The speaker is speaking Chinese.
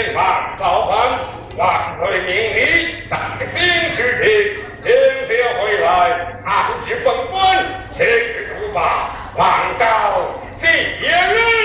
边防造反，万岁明理带兵之地，今天回来，按时封官，请主罢，万高进言。